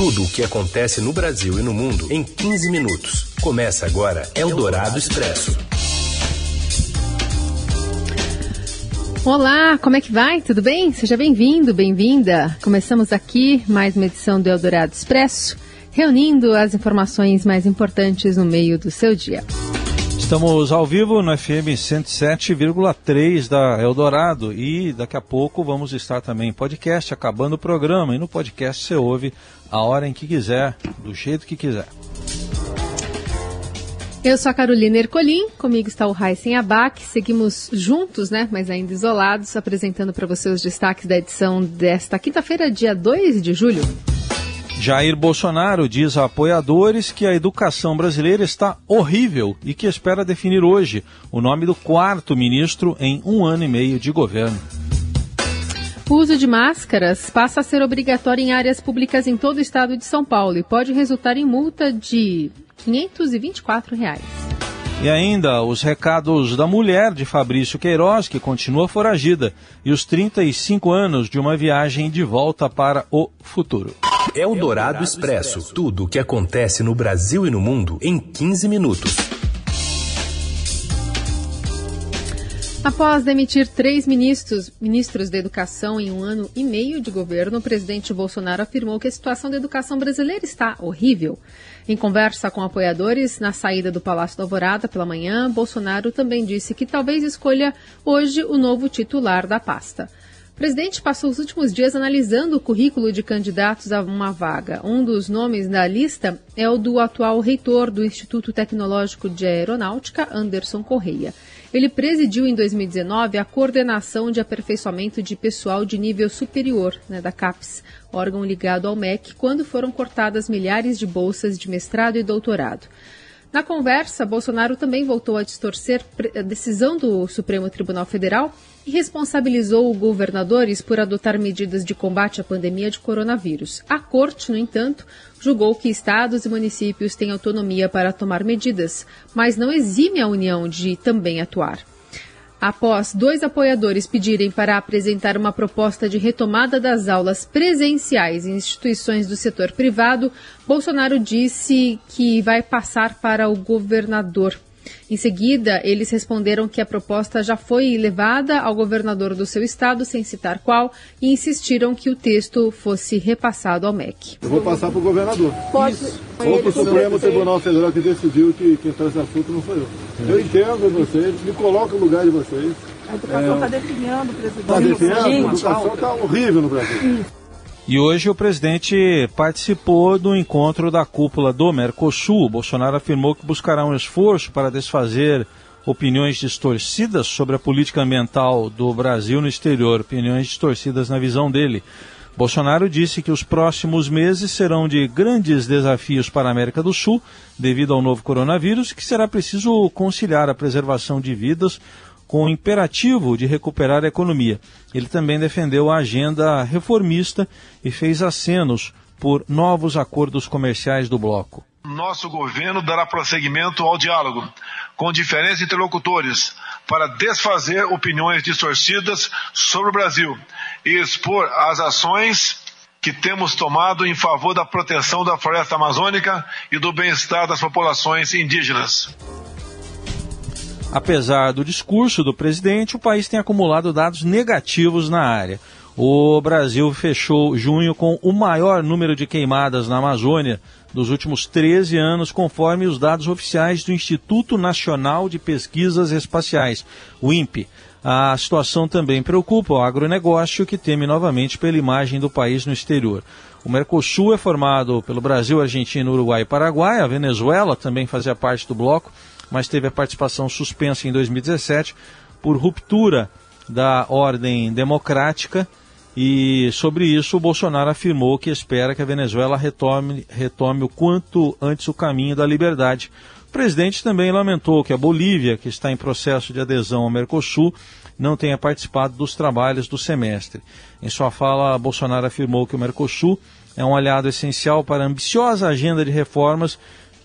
Tudo o que acontece no Brasil e no mundo em 15 minutos. Começa agora Eldorado Expresso. Olá, como é que vai? Tudo bem? Seja bem-vindo, bem-vinda. Começamos aqui mais uma edição do Eldorado Expresso, reunindo as informações mais importantes no meio do seu dia. Estamos ao vivo no FM 107,3 da Eldorado e daqui a pouco vamos estar também em podcast, acabando o programa. E no podcast você ouve a hora em que quiser, do jeito que quiser. Eu sou a Carolina Ercolim, comigo está o Raíssen Abac. Seguimos juntos, né, mas ainda isolados, apresentando para você os destaques da edição desta quinta-feira, dia 2 de julho. Jair Bolsonaro diz a apoiadores que a educação brasileira está horrível e que espera definir hoje o nome do quarto ministro em um ano e meio de governo. O uso de máscaras passa a ser obrigatório em áreas públicas em todo o estado de São Paulo e pode resultar em multa de 524 reais. E ainda os recados da mulher de Fabrício Queiroz, que continua foragida, e os 35 anos de uma viagem de volta para o futuro. Eldorado Expresso. Tudo o que acontece no Brasil e no mundo em 15 minutos. Após demitir três ministros, ministros da educação em um ano e meio de governo, o presidente Bolsonaro afirmou que a situação da educação brasileira está horrível. Em conversa com apoiadores na saída do Palácio da Alvorada pela manhã, Bolsonaro também disse que talvez escolha hoje o novo titular da pasta. Presidente passou os últimos dias analisando o currículo de candidatos a uma vaga. Um dos nomes da lista é o do atual reitor do Instituto Tecnológico de Aeronáutica, Anderson Correia. Ele presidiu em 2019 a coordenação de aperfeiçoamento de pessoal de nível superior né, da CAPES, órgão ligado ao MEC, quando foram cortadas milhares de bolsas de mestrado e doutorado. Na conversa, Bolsonaro também voltou a distorcer a decisão do Supremo Tribunal Federal e responsabilizou governadores por adotar medidas de combate à pandemia de coronavírus. A corte, no entanto, julgou que estados e municípios têm autonomia para tomar medidas, mas não exime a União de também atuar. Após dois apoiadores pedirem para apresentar uma proposta de retomada das aulas presenciais em instituições do setor privado, Bolsonaro disse que vai passar para o governador. Em seguida, eles responderam que a proposta já foi levada ao governador do seu estado, sem citar qual, e insistiram que o texto fosse repassado ao MEC. Eu vou passar para o governador. Pode. Ou para o Supremo Tribunal Federal que decidiu que quem traz esse assunto não foi eu. Eu entendo vocês, me coloco no lugar de vocês. A educação está é... definhando, presidente. Está definhando? A educação está horrível no Brasil. E hoje o presidente participou do encontro da cúpula do Mercosul. O Bolsonaro afirmou que buscará um esforço para desfazer opiniões distorcidas sobre a política ambiental do Brasil no exterior, opiniões distorcidas na visão dele. Bolsonaro disse que os próximos meses serão de grandes desafios para a América do Sul, devido ao novo coronavírus, que será preciso conciliar a preservação de vidas com o imperativo de recuperar a economia. Ele também defendeu a agenda reformista e fez acenos por novos acordos comerciais do bloco. Nosso governo dará prosseguimento ao diálogo com diferentes interlocutores para desfazer opiniões distorcidas sobre o Brasil e expor as ações que temos tomado em favor da proteção da floresta amazônica e do bem-estar das populações indígenas. Apesar do discurso do presidente, o país tem acumulado dados negativos na área. O Brasil fechou junho com o maior número de queimadas na Amazônia dos últimos 13 anos, conforme os dados oficiais do Instituto Nacional de Pesquisas Espaciais, o INPE. A situação também preocupa o agronegócio, que teme novamente pela imagem do país no exterior. O Mercosul é formado pelo Brasil, Argentina, Uruguai e Paraguai. A Venezuela também fazia parte do bloco mas teve a participação suspensa em 2017 por ruptura da ordem democrática. E sobre isso, o Bolsonaro afirmou que espera que a Venezuela retome, retome o quanto antes o caminho da liberdade. O presidente também lamentou que a Bolívia, que está em processo de adesão ao Mercosul, não tenha participado dos trabalhos do semestre. Em sua fala, Bolsonaro afirmou que o Mercosul é um aliado essencial para a ambiciosa agenda de reformas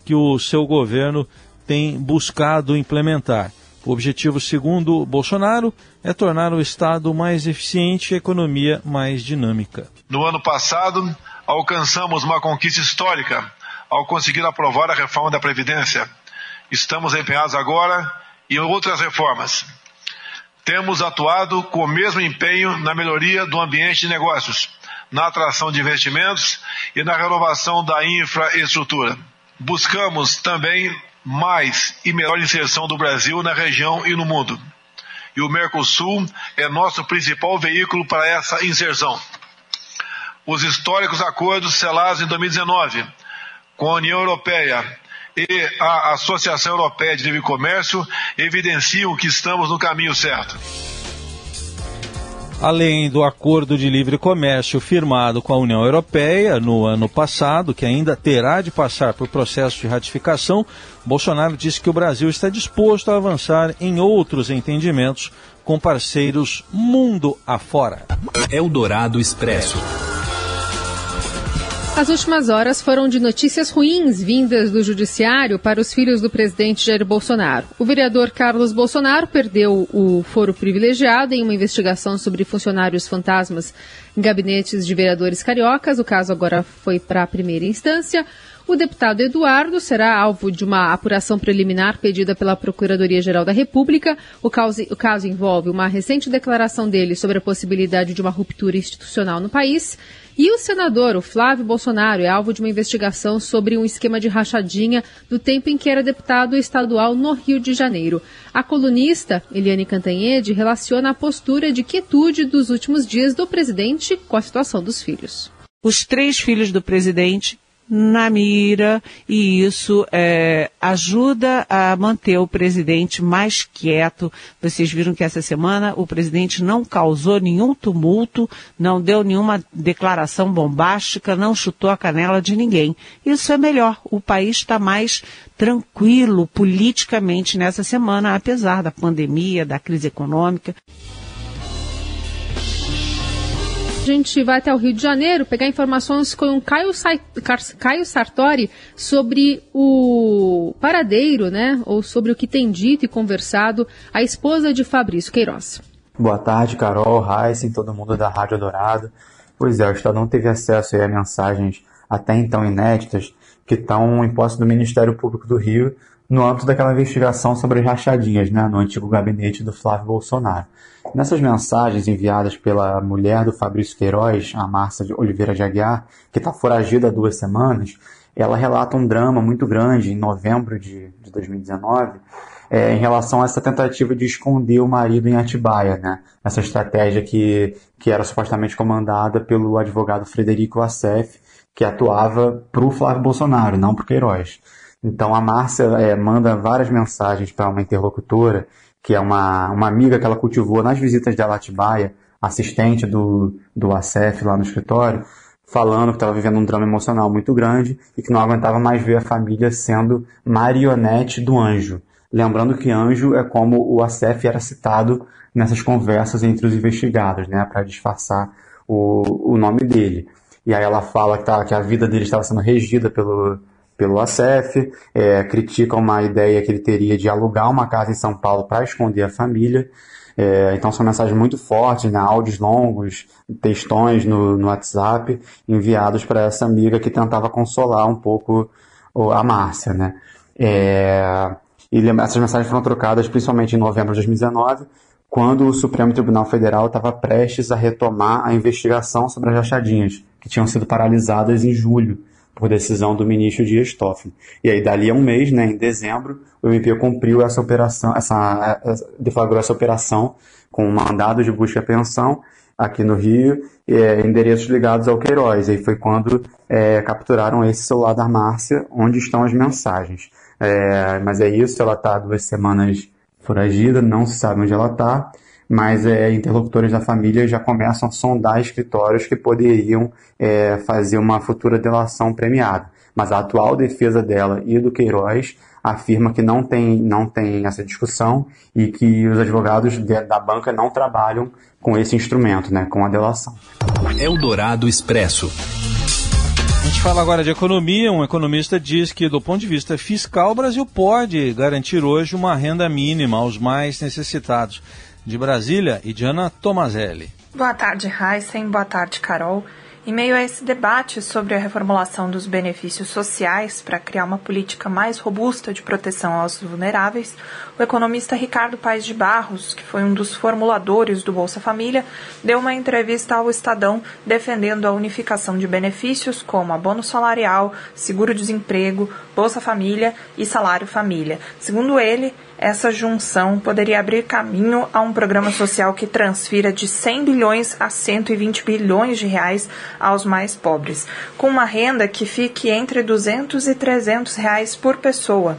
que o seu governo tem buscado implementar. O objetivo, segundo Bolsonaro, é tornar o Estado mais eficiente e a economia mais dinâmica. No ano passado, alcançamos uma conquista histórica ao conseguir aprovar a reforma da Previdência. Estamos empenhados agora em outras reformas. Temos atuado com o mesmo empenho na melhoria do ambiente de negócios, na atração de investimentos e na renovação da infraestrutura. Buscamos também mais e melhor inserção do Brasil na região e no mundo. E o Mercosul é nosso principal veículo para essa inserção. Os históricos acordos selados em 2019 com a União Europeia e a Associação Europeia de Livre Comércio evidenciam que estamos no caminho certo. Além do acordo de livre comércio firmado com a União Europeia no ano passado, que ainda terá de passar por processo de ratificação, Bolsonaro disse que o Brasil está disposto a avançar em outros entendimentos com parceiros mundo afora. Eldorado Expresso. As últimas horas foram de notícias ruins vindas do Judiciário para os filhos do presidente Jair Bolsonaro. O vereador Carlos Bolsonaro perdeu o foro privilegiado em uma investigação sobre funcionários fantasmas em gabinetes de vereadores cariocas. O caso agora foi para a primeira instância. O deputado Eduardo será alvo de uma apuração preliminar pedida pela Procuradoria-Geral da República. O caso, o caso envolve uma recente declaração dele sobre a possibilidade de uma ruptura institucional no país. E o senador, o Flávio Bolsonaro, é alvo de uma investigação sobre um esquema de rachadinha do tempo em que era deputado estadual no Rio de Janeiro. A colunista, Eliane Cantanhede, relaciona a postura de quietude dos últimos dias do presidente com a situação dos filhos. Os três filhos do presidente na mira e isso é, ajuda a manter o presidente mais quieto. Vocês viram que essa semana o presidente não causou nenhum tumulto, não deu nenhuma declaração bombástica, não chutou a canela de ninguém. Isso é melhor. O país está mais tranquilo politicamente nessa semana, apesar da pandemia, da crise econômica. A gente vai até o Rio de Janeiro pegar informações com o Caio, Sa Caio Sartori sobre o paradeiro, né? Ou sobre o que tem dito e conversado a esposa de Fabrício Queiroz. Boa tarde, Carol, Heisen, todo mundo da Rádio Dourado. Pois é, o Estadão teve acesso a mensagens até então inéditas que estão em posse do Ministério Público do Rio no âmbito daquela investigação sobre as rachadinhas né, no antigo gabinete do Flávio Bolsonaro. Nessas mensagens enviadas pela mulher do Fabrício Queiroz, a Márcia Oliveira de Aguiar, que está foragida há duas semanas, ela relata um drama muito grande em novembro de, de 2019 é, em relação a essa tentativa de esconder o marido em Atibaia, né? Essa estratégia que, que era supostamente comandada pelo advogado Frederico Assef, que atuava para o Flávio Bolsonaro, não para o Queiroz. Então a Márcia é, manda várias mensagens para uma interlocutora, que é uma, uma amiga que ela cultivou nas visitas de Alatibaia, assistente do, do ACF lá no escritório, falando que estava vivendo um drama emocional muito grande e que não aguentava mais ver a família sendo marionete do anjo. Lembrando que anjo é como o ACF era citado nessas conversas entre os investigados, né, para disfarçar o, o nome dele. E aí ela fala que, tá, que a vida dele estava sendo regida pelo, pelo ACF, é, criticam uma ideia que ele teria de alugar uma casa em São Paulo para esconder a família. É, então são mensagens muito fortes, né, áudios longos, textões no, no WhatsApp, enviados para essa amiga que tentava consolar um pouco a Márcia. Né? É, e essas mensagens foram trocadas principalmente em novembro de 2019, quando o Supremo Tribunal Federal estava prestes a retomar a investigação sobre as rachadinhas, que tinham sido paralisadas em julho por decisão do ministro Dias Toffoli. E aí, dali a um mês, né, em dezembro, o MP cumpriu essa operação, essa, deflagrou essa operação com um mandado de busca e apreensão aqui no Rio, é, endereços ligados ao Queiroz. E foi quando é, capturaram esse celular da Márcia, onde estão as mensagens. É, mas é isso, ela está duas semanas foragida, não se sabe onde ela está mas é, interlocutores da família já começam a sondar escritórios que poderiam é, fazer uma futura delação premiada. Mas a atual defesa dela e do Queiroz afirma que não tem, não tem essa discussão e que os advogados de, da banca não trabalham com esse instrumento, né, com a delação. Eldorado Expresso. A gente fala agora de economia. Um economista diz que, do ponto de vista fiscal, o Brasil pode garantir hoje uma renda mínima aos mais necessitados. De Brasília, e Diana Tomazelli. Boa tarde, Heisen. Boa tarde, Carol. Em meio a esse debate sobre a reformulação dos benefícios sociais para criar uma política mais robusta de proteção aos vulneráveis, o economista Ricardo Paes de Barros, que foi um dos formuladores do Bolsa Família, deu uma entrevista ao Estadão defendendo a unificação de benefícios como abono salarial, seguro-desemprego, Bolsa Família e salário família. Segundo ele, essa junção poderia abrir caminho a um programa social que transfira de 100 bilhões a 120 bilhões de reais aos mais pobres, com uma renda que fique entre 200 e 300 reais por pessoa.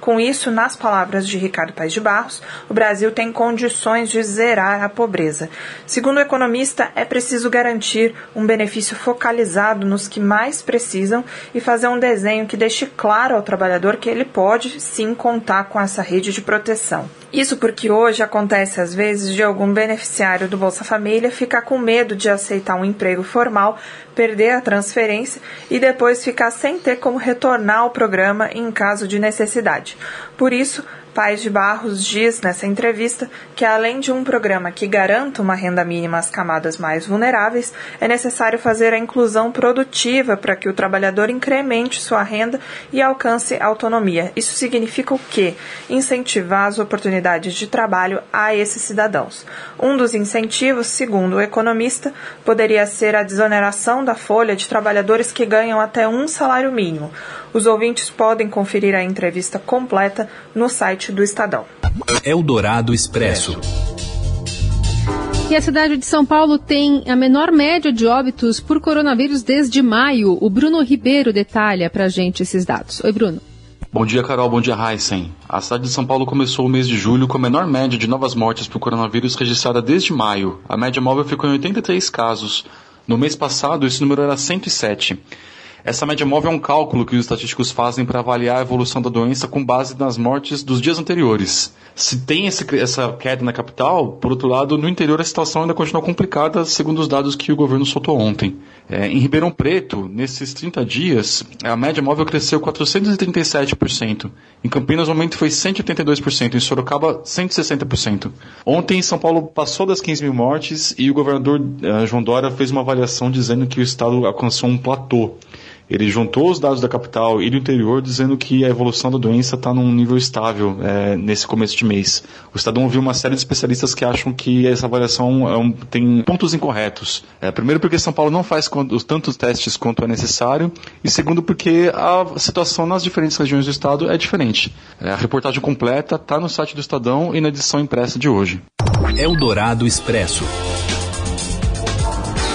Com isso, nas palavras de Ricardo Paes de Barros, o Brasil tem condições de zerar a pobreza. Segundo o economista, é preciso garantir um benefício focalizado nos que mais precisam e fazer um desenho que deixe claro ao trabalhador que ele pode sim contar com essa rede de proteção. Isso porque hoje acontece às vezes de algum beneficiário do Bolsa Família ficar com medo de aceitar um emprego formal, perder a transferência e depois ficar sem ter como retornar ao programa em caso de necessidade. Por isso, Paz de Barros diz nessa entrevista que, além de um programa que garanta uma renda mínima às camadas mais vulneráveis, é necessário fazer a inclusão produtiva para que o trabalhador incremente sua renda e alcance autonomia. Isso significa o quê? Incentivar as oportunidades de trabalho a esses cidadãos. Um dos incentivos, segundo o economista, poderia ser a desoneração da folha de trabalhadores que ganham até um salário mínimo. Os ouvintes podem conferir a entrevista completa no site do Estadão. Eldorado Expresso. E a cidade de São Paulo tem a menor média de óbitos por coronavírus desde maio. O Bruno Ribeiro detalha para a gente esses dados. Oi, Bruno. Bom dia, Carol. Bom dia, Heisen. A cidade de São Paulo começou o mês de julho com a menor média de novas mortes por coronavírus registrada desde maio. A média móvel ficou em 83 casos. No mês passado, esse número era 107. Essa média móvel é um cálculo que os estatísticos fazem para avaliar a evolução da doença com base nas mortes dos dias anteriores. Se tem esse, essa queda na capital, por outro lado, no interior a situação ainda continua complicada, segundo os dados que o governo soltou ontem. É, em Ribeirão Preto, nesses 30 dias, a média móvel cresceu 437%. Em Campinas, o aumento foi 182%. Em Sorocaba, 160%. Ontem, São Paulo passou das 15 mil mortes e o governador uh, João Dória fez uma avaliação dizendo que o estado alcançou um platô. Ele juntou os dados da capital e do interior, dizendo que a evolução da doença está num nível estável é, nesse começo de mês. O Estadão ouviu uma série de especialistas que acham que essa avaliação é um, tem pontos incorretos. É, primeiro, porque São Paulo não faz tantos testes quanto é necessário, e segundo, porque a situação nas diferentes regiões do estado é diferente. É, a reportagem completa está no site do Estadão e na edição impressa de hoje. Eldorado Expresso.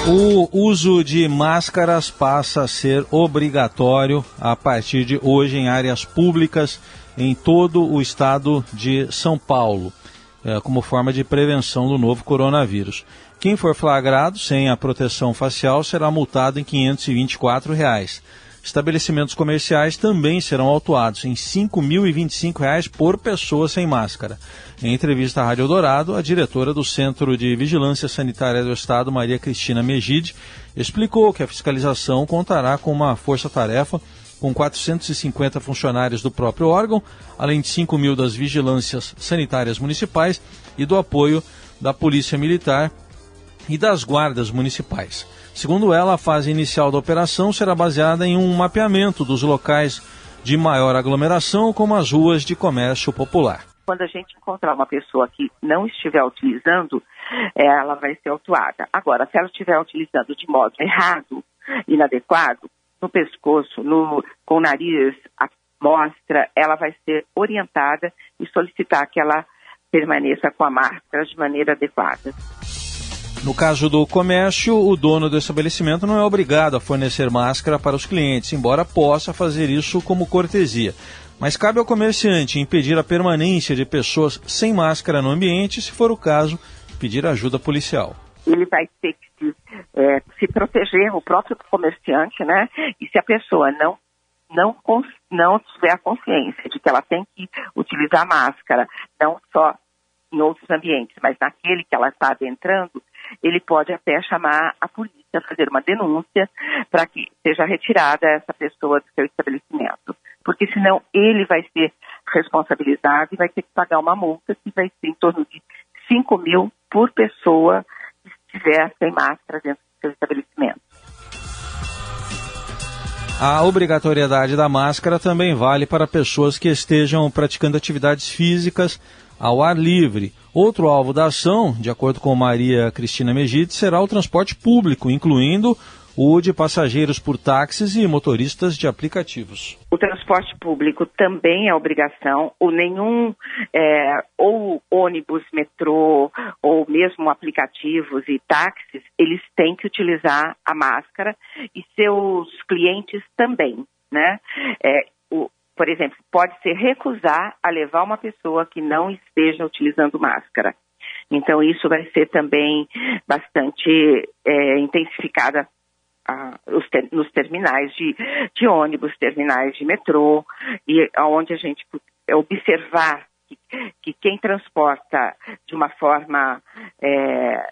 O uso de máscaras passa a ser obrigatório a partir de hoje em áreas públicas em todo o estado de São Paulo, é, como forma de prevenção do novo coronavírus. Quem for flagrado sem a proteção facial será multado em 524 reais. Estabelecimentos comerciais também serão autuados em R$ 5.025 por pessoa sem máscara. Em entrevista à Rádio Dourado, a diretora do Centro de Vigilância Sanitária do Estado, Maria Cristina Megide, explicou que a fiscalização contará com uma força-tarefa com 450 funcionários do próprio órgão, além de 5 mil das vigilâncias sanitárias municipais e do apoio da Polícia Militar e das guardas municipais. Segundo ela, a fase inicial da operação será baseada em um mapeamento dos locais de maior aglomeração, como as ruas de comércio popular. Quando a gente encontrar uma pessoa que não estiver utilizando, ela vai ser autuada. Agora, se ela estiver utilizando de modo errado, inadequado, no pescoço, no, com o nariz, a mostra, ela vai ser orientada e solicitar que ela permaneça com a máscara de maneira adequada. No caso do comércio, o dono do estabelecimento não é obrigado a fornecer máscara para os clientes, embora possa fazer isso como cortesia. Mas cabe ao comerciante impedir a permanência de pessoas sem máscara no ambiente, se for o caso, pedir ajuda policial. Ele vai ter que se, é, se proteger, o próprio comerciante, né? E se a pessoa não não, não tiver a consciência de que ela tem que utilizar máscara, não só em outros ambientes, mas naquele que ela está adentrando, ele pode até chamar a polícia, fazer uma denúncia para que seja retirada essa pessoa do seu estabelecimento. Porque senão ele vai ser responsabilizado e vai ter que pagar uma multa que vai ser em torno de 5 mil por pessoa que estiver sem máscara dentro do seu estabelecimento. A obrigatoriedade da máscara também vale para pessoas que estejam praticando atividades físicas ao ar livre. Outro alvo da ação, de acordo com Maria Cristina Megide, será o transporte público, incluindo o de passageiros por táxis e motoristas de aplicativos. O transporte público também é obrigação, ou nenhum, é, ou ônibus, metrô, ou mesmo aplicativos e táxis, eles têm que utilizar a máscara e seus clientes também, né? É, o, por exemplo, pode se recusar a levar uma pessoa que não esteja utilizando máscara. Então, isso vai ser também bastante é, intensificada ter, nos terminais de, de, ônibus, terminais de metrô, e onde a gente observar que, que quem transporta de uma forma é,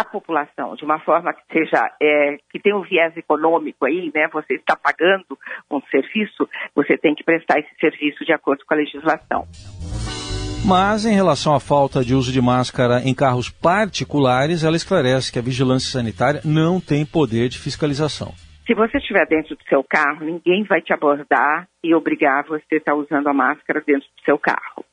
a população, de uma forma que seja é, que tenha um viés econômico aí, né? Você está pagando um serviço, você tem que prestar esse serviço de acordo com a legislação. Mas, em relação à falta de uso de máscara em carros particulares, ela esclarece que a vigilância sanitária não tem poder de fiscalização. Se você estiver dentro do seu carro, ninguém vai te abordar e obrigar você a estar usando a máscara dentro do seu carro.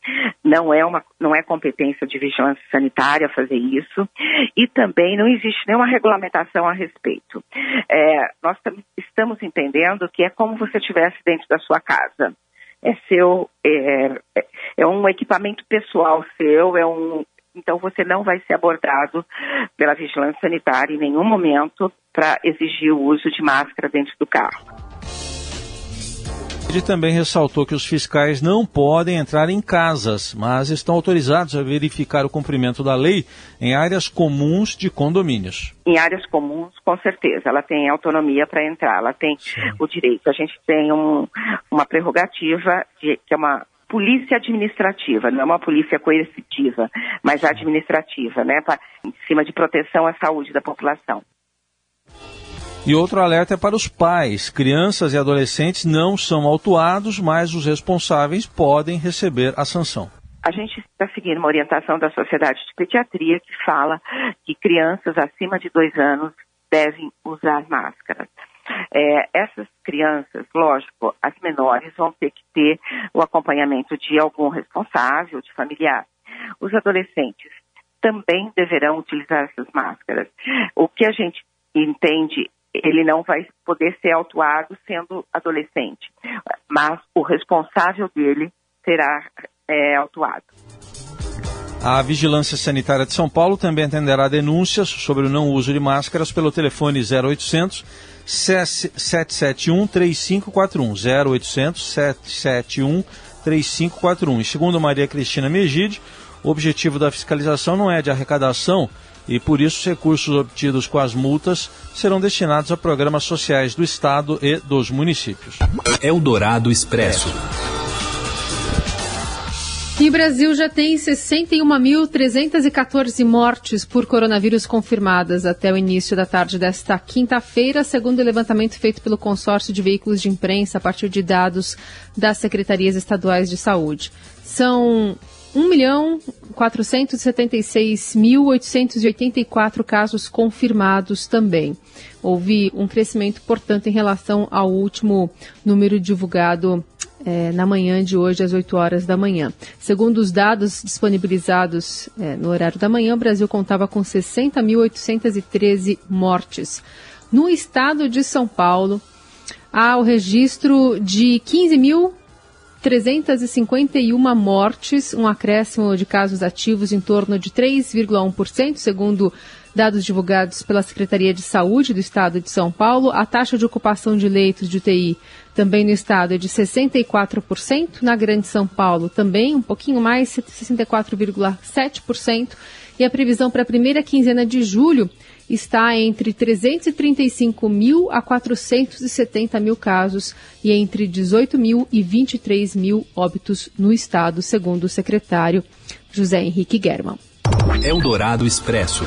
Não é, uma, não é competência de vigilância sanitária fazer isso e também não existe nenhuma regulamentação a respeito. É, nós estamos entendendo que é como você estivesse dentro da sua casa é seu, é, é, é um equipamento pessoal seu, é um, então você não vai ser abordado pela vigilância sanitária em nenhum momento para exigir o uso de máscara dentro do carro. Ele também ressaltou que os fiscais não podem entrar em casas, mas estão autorizados a verificar o cumprimento da lei em áreas comuns de condomínios. Em áreas comuns, com certeza, ela tem autonomia para entrar, ela tem Sim. o direito. A gente tem um, uma prerrogativa de, que é uma polícia administrativa, não é uma polícia coercitiva, mas administrativa, né, pra, em cima de proteção à saúde da população. E outro alerta é para os pais. Crianças e adolescentes não são autuados, mas os responsáveis podem receber a sanção. A gente está seguindo uma orientação da Sociedade de Pediatria que fala que crianças acima de dois anos devem usar máscaras. É, essas crianças, lógico, as menores vão ter que ter o acompanhamento de algum responsável, de familiar. Os adolescentes também deverão utilizar essas máscaras. O que a gente entende ele não vai poder ser autuado sendo adolescente, mas o responsável dele será é, autuado. A Vigilância Sanitária de São Paulo também atenderá denúncias sobre o não uso de máscaras pelo telefone 0800 771 3541 0800 771 3541. E segundo Maria Cristina Megide, o objetivo da fiscalização não é de arrecadação e por isso os recursos obtidos com as multas serão destinados a programas sociais do Estado e dos municípios. Eldorado Expresso. E Brasil já tem 61.314 mortes por coronavírus confirmadas até o início da tarde desta quinta-feira, segundo o levantamento feito pelo consórcio de veículos de imprensa a partir de dados das secretarias estaduais de saúde. São 1.476.884 casos confirmados também. Houve um crescimento, portanto, em relação ao último número divulgado é, na manhã de hoje, às 8 horas da manhã. Segundo os dados disponibilizados é, no horário da manhã, o Brasil contava com 60.813 mortes. No estado de São Paulo, há o registro de 15 mil 351 mortes, um acréscimo de casos ativos em torno de 3,1%, segundo dados divulgados pela Secretaria de Saúde do Estado de São Paulo. A taxa de ocupação de leitos de UTI também no estado é de 64%, na Grande São Paulo também um pouquinho mais, 64,7%, e a previsão para a primeira quinzena de julho está entre 335 mil a 470 mil casos e entre 18 mil e 23 mil óbitos no estado, segundo o secretário José Henrique German. Eldorado Expresso.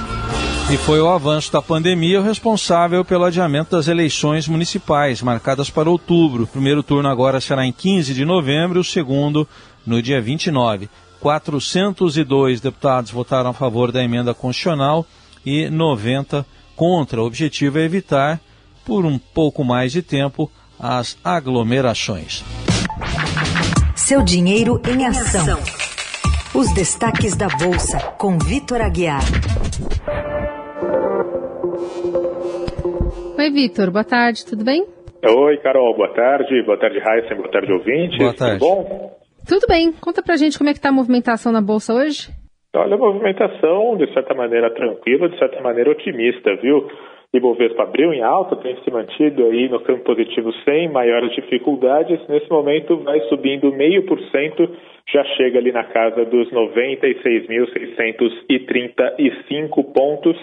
E foi o avanço da pandemia o responsável pelo adiamento das eleições municipais, marcadas para outubro. O primeiro turno agora será em 15 de novembro, o segundo no dia 29. 402 deputados votaram a favor da emenda constitucional e 90 contra. O objetivo é evitar por um pouco mais de tempo as aglomerações. Seu dinheiro em ação. Os destaques da Bolsa, com Vitor Aguiar. Oi, Vitor. Boa tarde, tudo bem? Oi, Carol. Boa tarde. Boa tarde, Raíssa. Boa tarde, ouvinte. Boa tarde. Tudo bom? Tudo bem. Conta pra gente como é que tá a movimentação na Bolsa hoje. Olha, a movimentação, de certa maneira, tranquila, de certa maneira, otimista, viu? Ibovespa abriu em alta, tem se mantido aí no campo positivo sem maiores dificuldades. Nesse momento vai subindo meio por cento, já chega ali na casa dos 96.635 pontos.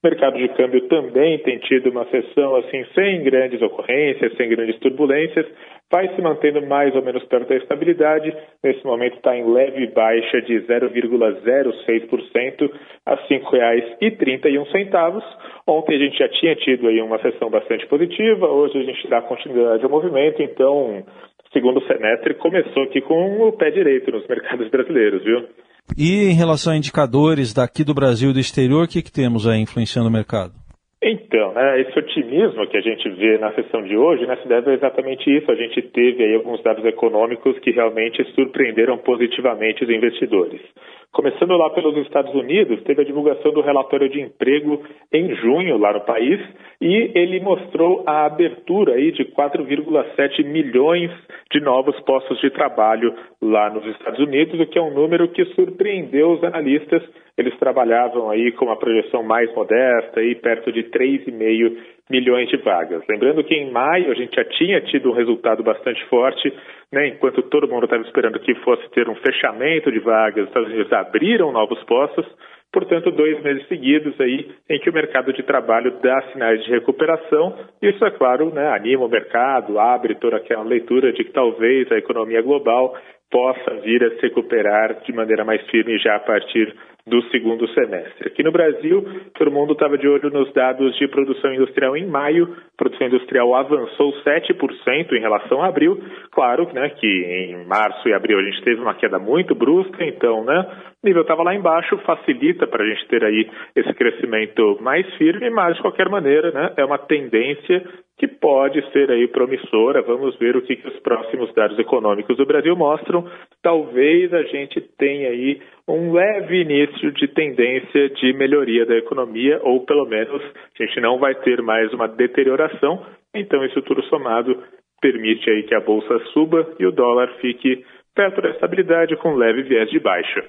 O mercado de câmbio também tem tido uma sessão assim sem grandes ocorrências, sem grandes turbulências, vai se mantendo mais ou menos perto da estabilidade. Nesse momento está em leve baixa de 0,06% a R$ 5,31. Ontem a gente já tinha tido aí uma sessão bastante positiva, hoje a gente dá continuidade ao movimento, então segundo semestre começou aqui com o pé direito nos mercados brasileiros, viu? E em relação a indicadores daqui do Brasil e do exterior, o que, que temos aí influenciando o mercado? Então, né, esse otimismo que a gente vê na sessão de hoje né, se deve a exatamente isso. A gente teve aí alguns dados econômicos que realmente surpreenderam positivamente os investidores. Começando lá pelos Estados Unidos, teve a divulgação do relatório de emprego em junho lá no país e ele mostrou a abertura aí de 4,7 milhões de novos postos de trabalho lá nos Estados Unidos, o que é um número que surpreendeu os analistas. Eles trabalhavam aí com uma projeção mais modesta, aí perto de 3,5 milhões de vagas. Lembrando que em maio a gente já tinha tido um resultado bastante forte, né, enquanto todo mundo estava esperando que fosse ter um fechamento de vagas, os Estados Unidos abriram novos postos, portanto, dois meses seguidos aí em que o mercado de trabalho dá sinais de recuperação. Isso, é claro, né, anima o mercado, abre toda aquela leitura de que talvez a economia global possa vir a se recuperar de maneira mais firme já a partir do segundo semestre. Aqui no Brasil, todo mundo estava de olho nos dados de produção industrial em maio. A produção industrial avançou 7% em relação a abril. Claro né, que em março e abril a gente teve uma queda muito brusca, então né, o nível estava lá embaixo, facilita para a gente ter aí esse crescimento mais firme, mas de qualquer maneira né, é uma tendência que pode ser aí promissora. Vamos ver o que, que os próximos dados econômicos do Brasil mostram. Talvez a gente tenha aí um leve início de tendência de melhoria da economia, ou pelo menos a gente não vai ter mais uma deterioração. Então, isso tudo somado permite aí que a bolsa suba e o dólar fique perto da estabilidade com leve viés de baixa.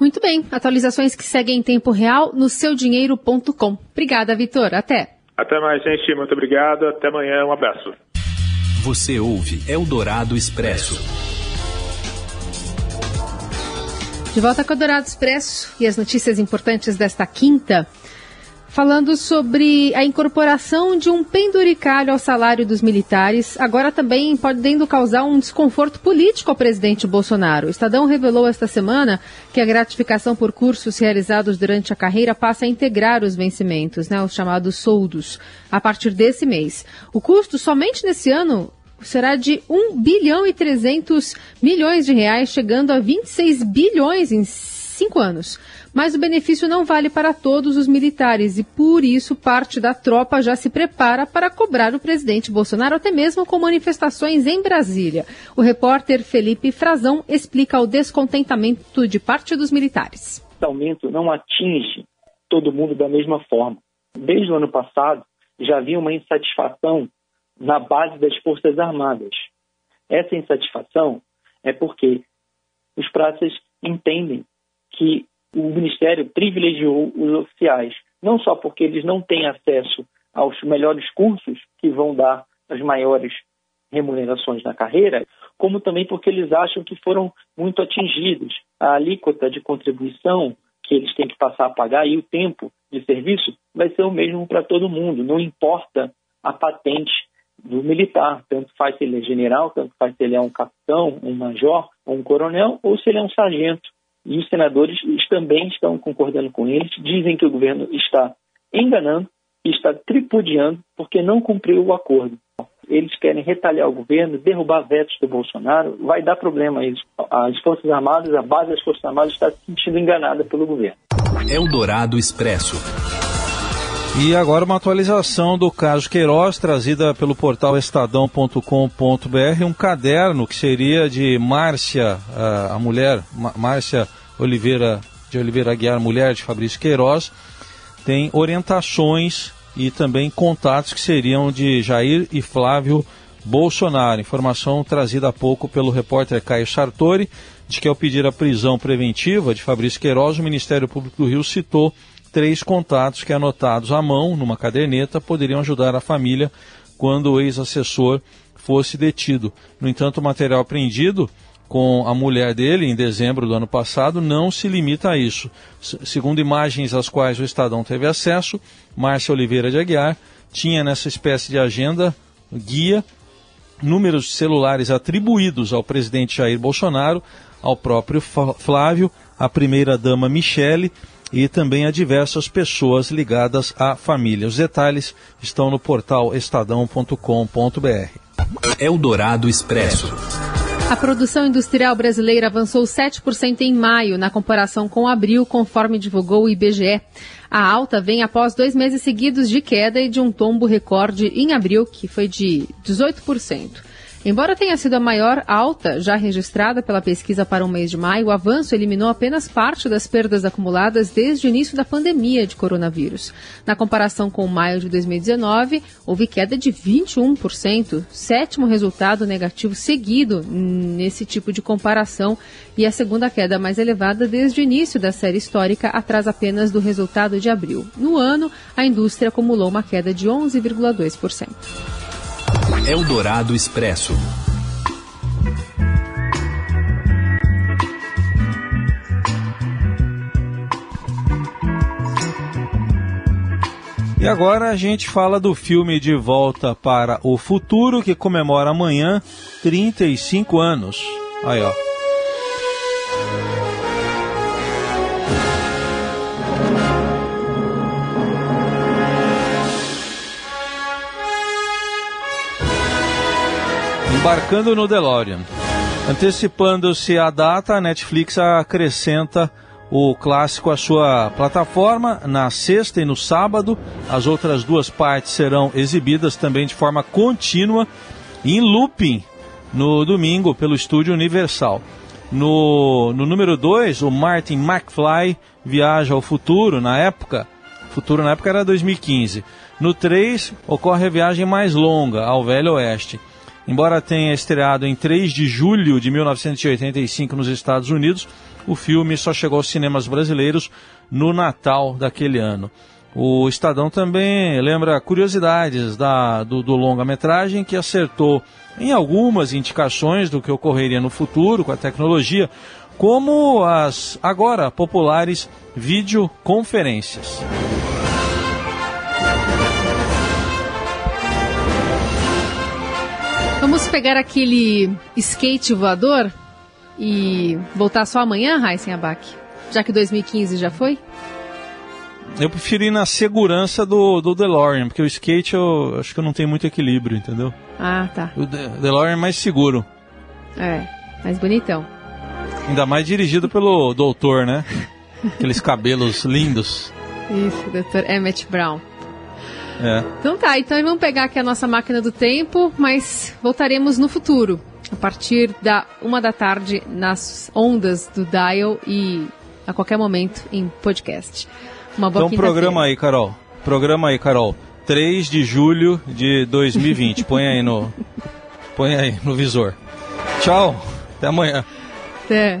Muito bem. Atualizações que seguem em tempo real no seudinheiro.com. Obrigada, Vitor. Até. Até mais, gente. Muito obrigado. Até amanhã. Um abraço. Você ouve Eldorado Expresso. De volta com o Eldorado Expresso e as notícias importantes desta quinta falando sobre a incorporação de um penduricalho ao salário dos militares, agora também podendo causar um desconforto político ao presidente Bolsonaro. O Estadão revelou esta semana que a gratificação por cursos realizados durante a carreira passa a integrar os vencimentos, né, os chamados soldos, a partir desse mês. O custo somente nesse ano será de 1 bilhão e 300 milhões de reais, chegando a 26 bilhões em cinco anos. Mas o benefício não vale para todos os militares e, por isso, parte da tropa já se prepara para cobrar o presidente Bolsonaro, até mesmo com manifestações em Brasília. O repórter Felipe Frazão explica o descontentamento de parte dos militares. Esse aumento não atinge todo mundo da mesma forma. Desde o ano passado, já havia uma insatisfação na base das Forças Armadas. Essa insatisfação é porque os praças entendem que o Ministério privilegiou os oficiais, não só porque eles não têm acesso aos melhores cursos que vão dar as maiores remunerações na carreira, como também porque eles acham que foram muito atingidos. A alíquota de contribuição que eles têm que passar a pagar e o tempo de serviço vai ser o mesmo para todo mundo, não importa a patente do militar, tanto faz se ele é general, tanto faz se ele é um capitão, um major, um coronel, ou se ele é um sargento. E os senadores também estão concordando com eles, dizem que o governo está enganando está tripudiando porque não cumpriu o acordo. Eles querem retalhar o governo, derrubar vetos do Bolsonaro, vai dar problema eles. As Forças Armadas, a base das Forças Armadas está se sentindo enganada pelo governo. Eldorado Expresso. E agora uma atualização do caso Queiroz, trazida pelo portal estadão.com.br, um caderno que seria de Márcia, a mulher, Márcia Oliveira de Oliveira Aguiar, mulher de Fabrício Queiroz, tem orientações e também contatos que seriam de Jair e Flávio Bolsonaro. Informação trazida há pouco pelo repórter Caio Sartori, de que ao pedir a prisão preventiva de Fabrício Queiroz, o Ministério Público do Rio citou três contatos que, anotados à mão, numa caderneta, poderiam ajudar a família quando o ex-assessor fosse detido. No entanto, o material apreendido com a mulher dele em dezembro do ano passado não se limita a isso. segundo imagens às quais o Estadão teve acesso, Márcia Oliveira de Aguiar tinha nessa espécie de agenda guia números de celulares atribuídos ao presidente Jair Bolsonaro, ao próprio Flávio, à primeira-dama Michele e também a diversas pessoas ligadas à família. Os detalhes estão no portal estadão.com.br. Eldorado Expresso. A produção industrial brasileira avançou 7% em maio, na comparação com abril, conforme divulgou o IBGE. A alta vem após dois meses seguidos de queda e de um tombo recorde em abril, que foi de 18%. Embora tenha sido a maior alta já registrada pela pesquisa para o mês de maio, o avanço eliminou apenas parte das perdas acumuladas desde o início da pandemia de coronavírus. Na comparação com maio de 2019, houve queda de 21%, sétimo resultado negativo seguido nesse tipo de comparação e a segunda queda mais elevada desde o início da série histórica, atrás apenas do resultado de abril. No ano, a indústria acumulou uma queda de 11,2%. Eldorado Expresso. E agora a gente fala do filme De Volta para o Futuro, que comemora amanhã 35 anos. Aí, ó. Embarcando no DeLorean. Antecipando-se a data, a Netflix acrescenta o clássico à sua plataforma na sexta e no sábado. As outras duas partes serão exibidas também de forma contínua em looping no domingo pelo estúdio Universal. No, no número 2, o Martin McFly viaja ao futuro na época. Futuro na época era 2015. No 3, ocorre a viagem mais longa ao Velho Oeste. Embora tenha estreado em 3 de julho de 1985 nos Estados Unidos, o filme só chegou aos cinemas brasileiros no Natal daquele ano. O Estadão também lembra curiosidades da, do, do longa-metragem que acertou em algumas indicações do que ocorreria no futuro com a tecnologia, como as agora populares videoconferências. Vamos pegar aquele skate voador e voltar só amanhã, Heisen Abac? Já que 2015 já foi? Eu preferi ir na segurança do, do DeLorean, porque o skate eu acho que eu não tenho muito equilíbrio, entendeu? Ah, tá. O De DeLorean é mais seguro. É, mais bonitão. Ainda mais dirigido pelo doutor, né? Aqueles cabelos lindos. Isso, doutor Emmett Brown. É. Então tá, então vamos pegar aqui a nossa máquina do tempo, mas voltaremos no futuro, a partir da uma da tarde nas ondas do Dial e a qualquer momento em podcast. Uma boa Então programa aí, Carol. Programa aí, Carol. 3 de julho de 2020. Põe aí no Põe aí no visor. Tchau. Até amanhã. Até.